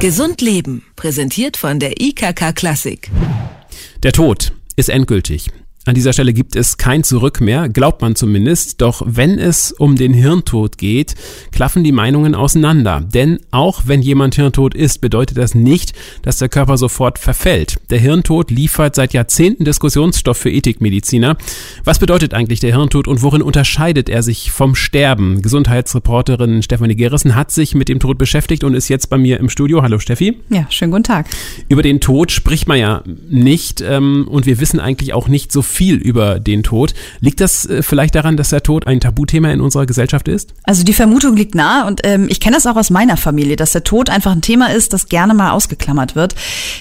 Gesund Leben, präsentiert von der IKK Klassik. Der Tod ist endgültig. An dieser Stelle gibt es kein Zurück mehr, glaubt man zumindest. Doch wenn es um den Hirntod geht, klaffen die Meinungen auseinander. Denn auch wenn jemand hirntot ist, bedeutet das nicht, dass der Körper sofort verfällt. Der Hirntod liefert seit Jahrzehnten Diskussionsstoff für Ethikmediziner. Was bedeutet eigentlich der Hirntod und worin unterscheidet er sich vom Sterben? Gesundheitsreporterin Stefanie Gerissen hat sich mit dem Tod beschäftigt und ist jetzt bei mir im Studio. Hallo Steffi. Ja, schönen guten Tag. Über den Tod spricht man ja nicht ähm, und wir wissen eigentlich auch nicht so viel über den Tod. Liegt das äh, vielleicht daran, dass der Tod ein Tabuthema in unserer Gesellschaft ist? Also die Vermutung liegt nahe und ähm, ich kenne das auch aus meiner Familie, dass der Tod einfach ein Thema ist, das gerne mal ausgeklammert wird.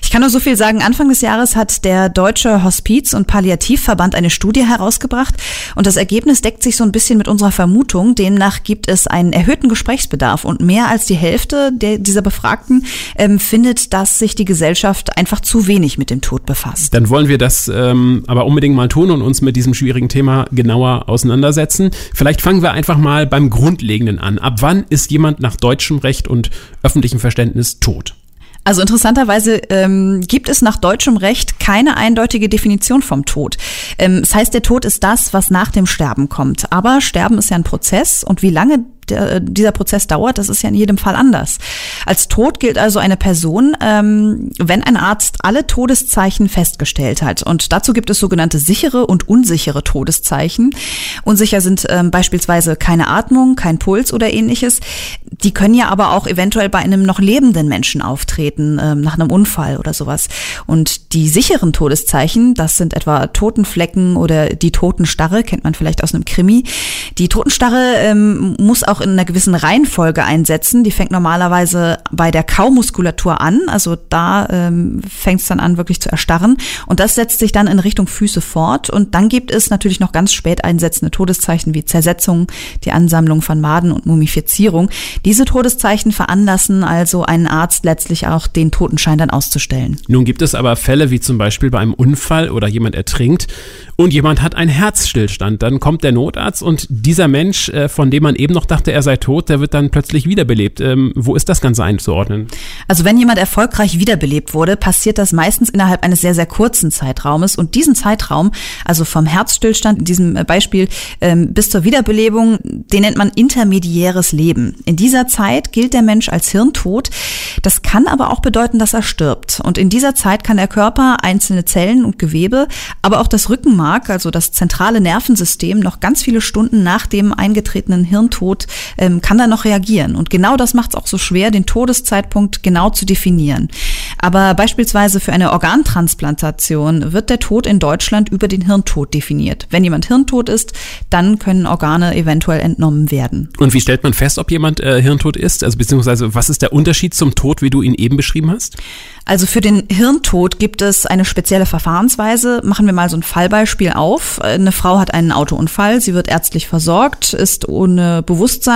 Ich kann nur so viel sagen, Anfang des Jahres hat der Deutsche Hospiz- und Palliativverband eine Studie herausgebracht und das Ergebnis deckt sich so ein bisschen mit unserer Vermutung. Demnach gibt es einen erhöhten Gesprächsbedarf und mehr als die Hälfte der, dieser Befragten ähm, findet, dass sich die Gesellschaft einfach zu wenig mit dem Tod befasst. Dann wollen wir das ähm, aber unbedingt mal tun und uns mit diesem schwierigen Thema genauer auseinandersetzen. Vielleicht fangen wir einfach mal beim Grundlegenden an. Ab wann ist jemand nach deutschem Recht und öffentlichem Verständnis tot? Also interessanterweise ähm, gibt es nach deutschem Recht keine eindeutige Definition vom Tod. Ähm, das heißt, der Tod ist das, was nach dem Sterben kommt. Aber Sterben ist ja ein Prozess und wie lange der, dieser Prozess dauert, das ist ja in jedem Fall anders. Als tot gilt also eine Person, ähm, wenn ein Arzt alle Todeszeichen festgestellt hat. Und dazu gibt es sogenannte sichere und unsichere Todeszeichen. Unsicher sind ähm, beispielsweise keine Atmung, kein Puls oder ähnliches. Die können ja aber auch eventuell bei einem noch lebenden Menschen auftreten, ähm, nach einem Unfall oder sowas. Und die sicheren Todeszeichen, das sind etwa Totenflecken oder die Totenstarre, kennt man vielleicht aus einem Krimi. Die Totenstarre ähm, muss auch in einer gewissen Reihenfolge einsetzen. Die fängt normalerweise bei der Kaumuskulatur an, also da ähm, fängt es dann an, wirklich zu erstarren. Und das setzt sich dann in Richtung Füße fort. Und dann gibt es natürlich noch ganz spät einsetzende Todeszeichen wie Zersetzung, die Ansammlung von Maden und Mumifizierung. Diese Todeszeichen veranlassen also einen Arzt letztlich auch den Totenschein dann auszustellen. Nun gibt es aber Fälle wie zum Beispiel bei einem Unfall oder jemand ertrinkt und jemand hat einen Herzstillstand. Dann kommt der Notarzt und dieser Mensch, äh, von dem man eben noch dachte, er sei tot, der wird dann plötzlich wiederbelebt. Ähm, wo ist das Ganze einzuordnen? Also wenn jemand erfolgreich wiederbelebt wurde, passiert das meistens innerhalb eines sehr, sehr kurzen Zeitraumes. Und diesen Zeitraum, also vom Herzstillstand in diesem Beispiel ähm, bis zur Wiederbelebung, den nennt man intermediäres Leben. In dieser Zeit gilt der Mensch als hirntot. Das kann aber auch bedeuten, dass er stirbt. Und in dieser Zeit kann der Körper einzelne Zellen und Gewebe, aber auch das Rückenmark, also das zentrale Nervensystem, noch ganz viele Stunden nach dem eingetretenen Hirntod ähm, kann da noch reagieren. Und genau das macht es auch so schwer, den Todeszeitpunkt genau zu definieren. Aber beispielsweise für eine Organtransplantation wird der Tod in Deutschland über den Hirntod definiert. Wenn jemand hirntot ist, dann können Organe eventuell entnommen werden. Und wie stellt man fest, ob jemand äh, hirntot ist? Also beziehungsweise was ist der Unterschied zum Tod, wie du ihn eben beschrieben hast? Also für den Hirntod gibt es eine spezielle Verfahrensweise. Machen wir mal so ein Fallbeispiel auf. Eine Frau hat einen Autounfall, sie wird ärztlich versorgt, ist ohne Bewusstsein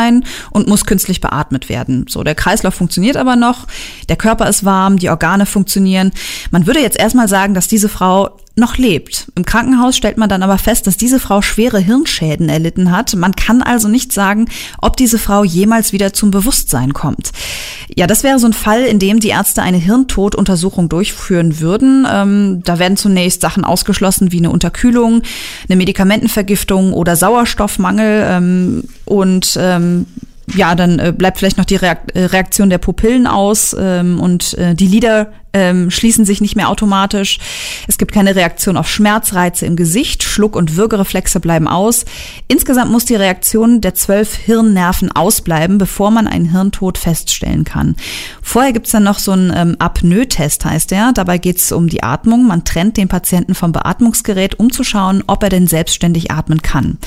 und muss künstlich beatmet werden. So, der Kreislauf funktioniert aber noch, der Körper ist warm, die Organe funktionieren. Man würde jetzt erstmal sagen, dass diese Frau noch lebt. Im Krankenhaus stellt man dann aber fest, dass diese Frau schwere Hirnschäden erlitten hat. Man kann also nicht sagen, ob diese Frau jemals wieder zum Bewusstsein kommt. Ja, das wäre so ein Fall, in dem die Ärzte eine Hirntoduntersuchung durchführen würden. Ähm, da werden zunächst Sachen ausgeschlossen wie eine Unterkühlung, eine Medikamentenvergiftung oder Sauerstoffmangel ähm, und ähm, ja, dann äh, bleibt vielleicht noch die äh, Reaktion der Pupillen aus ähm, und äh, die Lider ähm, schließen sich nicht mehr automatisch. Es gibt keine Reaktion auf Schmerzreize im Gesicht. Schluck- und Würgereflexe bleiben aus. Insgesamt muss die Reaktion der zwölf Hirnnerven ausbleiben, bevor man einen Hirntod feststellen kann. Vorher gibt's dann noch so einen ähm, Apnoe-Test, heißt der. Dabei geht's um die Atmung. Man trennt den Patienten vom Beatmungsgerät, um zu schauen, ob er denn selbstständig atmen kann.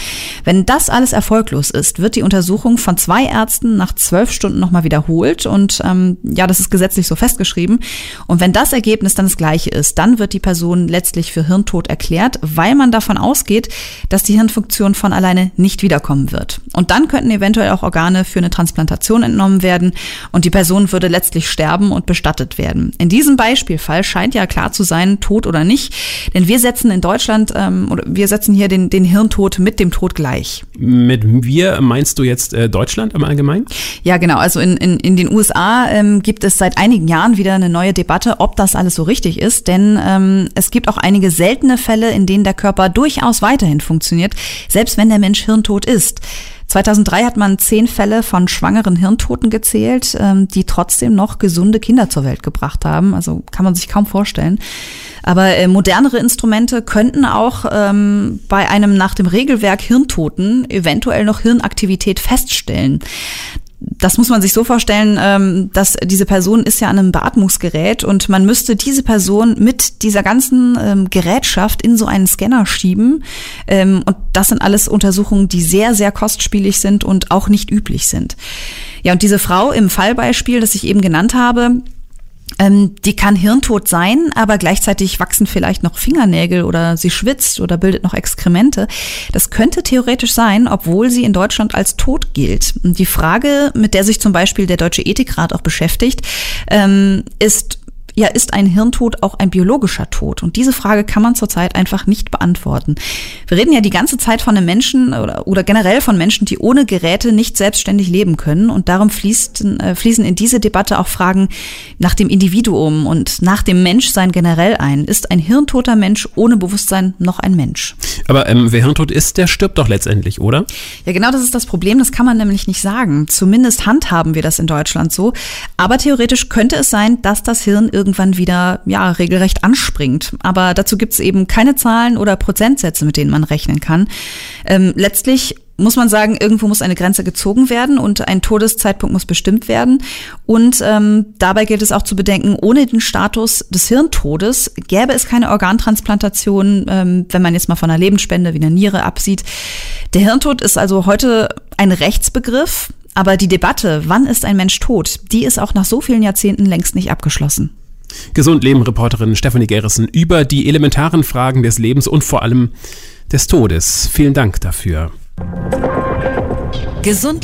Wenn das alles erfolglos ist, wird die Untersuchung von zwei Ärzten nach zwölf Stunden nochmal wiederholt. Und ähm, ja, das ist gesetzlich so festgeschrieben. Und und wenn das Ergebnis dann das gleiche ist, dann wird die Person letztlich für Hirntod erklärt, weil man davon ausgeht, dass die Hirnfunktion von alleine nicht wiederkommen wird. Und dann könnten eventuell auch Organe für eine Transplantation entnommen werden und die Person würde letztlich sterben und bestattet werden. In diesem Beispielfall scheint ja klar zu sein, tot oder nicht, denn wir setzen in Deutschland ähm, oder wir setzen hier den, den Hirntod mit dem Tod gleich. Mit wir meinst du jetzt äh, Deutschland im Allgemeinen? Ja, genau. Also in, in, in den USA ähm, gibt es seit einigen Jahren wieder eine neue Debatte, ob das alles so richtig ist. Denn ähm, es gibt auch einige seltene Fälle, in denen der Körper durchaus weiterhin funktioniert, selbst wenn der Mensch hirntot ist. 2003 hat man zehn Fälle von schwangeren Hirntoten gezählt, ähm, die trotzdem noch gesunde Kinder zur Welt gebracht haben. Also kann man sich kaum vorstellen. Aber äh, modernere Instrumente könnten auch ähm, bei einem nach dem Regelwerk Hirntoten eventuell noch Hirnaktivität feststellen das muss man sich so vorstellen, ähm, dass diese Person ist ja an einem Beatmungsgerät und man müsste diese Person mit dieser ganzen ähm, Gerätschaft in so einen Scanner schieben. Ähm, und das sind alles Untersuchungen, die sehr, sehr kostspielig sind und auch nicht üblich sind. Ja, und diese Frau im Fallbeispiel, das ich eben genannt habe, ähm, die kann hirntot sein, aber gleichzeitig wachsen vielleicht noch Fingernägel oder sie schwitzt oder bildet noch Exkremente. Das könnte theoretisch sein, obwohl sie in Deutschland als tot gilt. Und die Frage, mit der sich zum Beispiel der Deutsche Ethikrat auch beschäftigt, ähm, ist, ja, ist ein Hirntod auch ein biologischer Tod? Und diese Frage kann man zurzeit einfach nicht beantworten. Wir reden ja die ganze Zeit von einem Menschen oder, oder generell von Menschen, die ohne Geräte nicht selbstständig leben können. Und darum fließen, äh, fließen in diese Debatte auch Fragen nach dem Individuum und nach dem Menschsein generell ein. Ist ein hirntoter Mensch ohne Bewusstsein noch ein Mensch? Aber ähm, wer hirntot ist, der stirbt doch letztendlich, oder? Ja, genau das ist das Problem. Das kann man nämlich nicht sagen. Zumindest handhaben wir das in Deutschland so. Aber theoretisch könnte es sein, dass das Hirn irgendwie irgendwann wieder ja regelrecht anspringt. Aber dazu gibt es eben keine Zahlen oder Prozentsätze, mit denen man rechnen kann. Ähm, letztlich muss man sagen, irgendwo muss eine Grenze gezogen werden und ein Todeszeitpunkt muss bestimmt werden. Und ähm, dabei gilt es auch zu bedenken, ohne den Status des Hirntodes gäbe es keine Organtransplantation, ähm, wenn man jetzt mal von einer Lebensspende wie einer Niere absieht. Der Hirntod ist also heute ein Rechtsbegriff, aber die Debatte, wann ist ein Mensch tot, die ist auch nach so vielen Jahrzehnten längst nicht abgeschlossen. Gesund Leben Reporterin Stephanie Gerrissen über die elementaren Fragen des Lebens und vor allem des Todes. Vielen Dank dafür. Gesund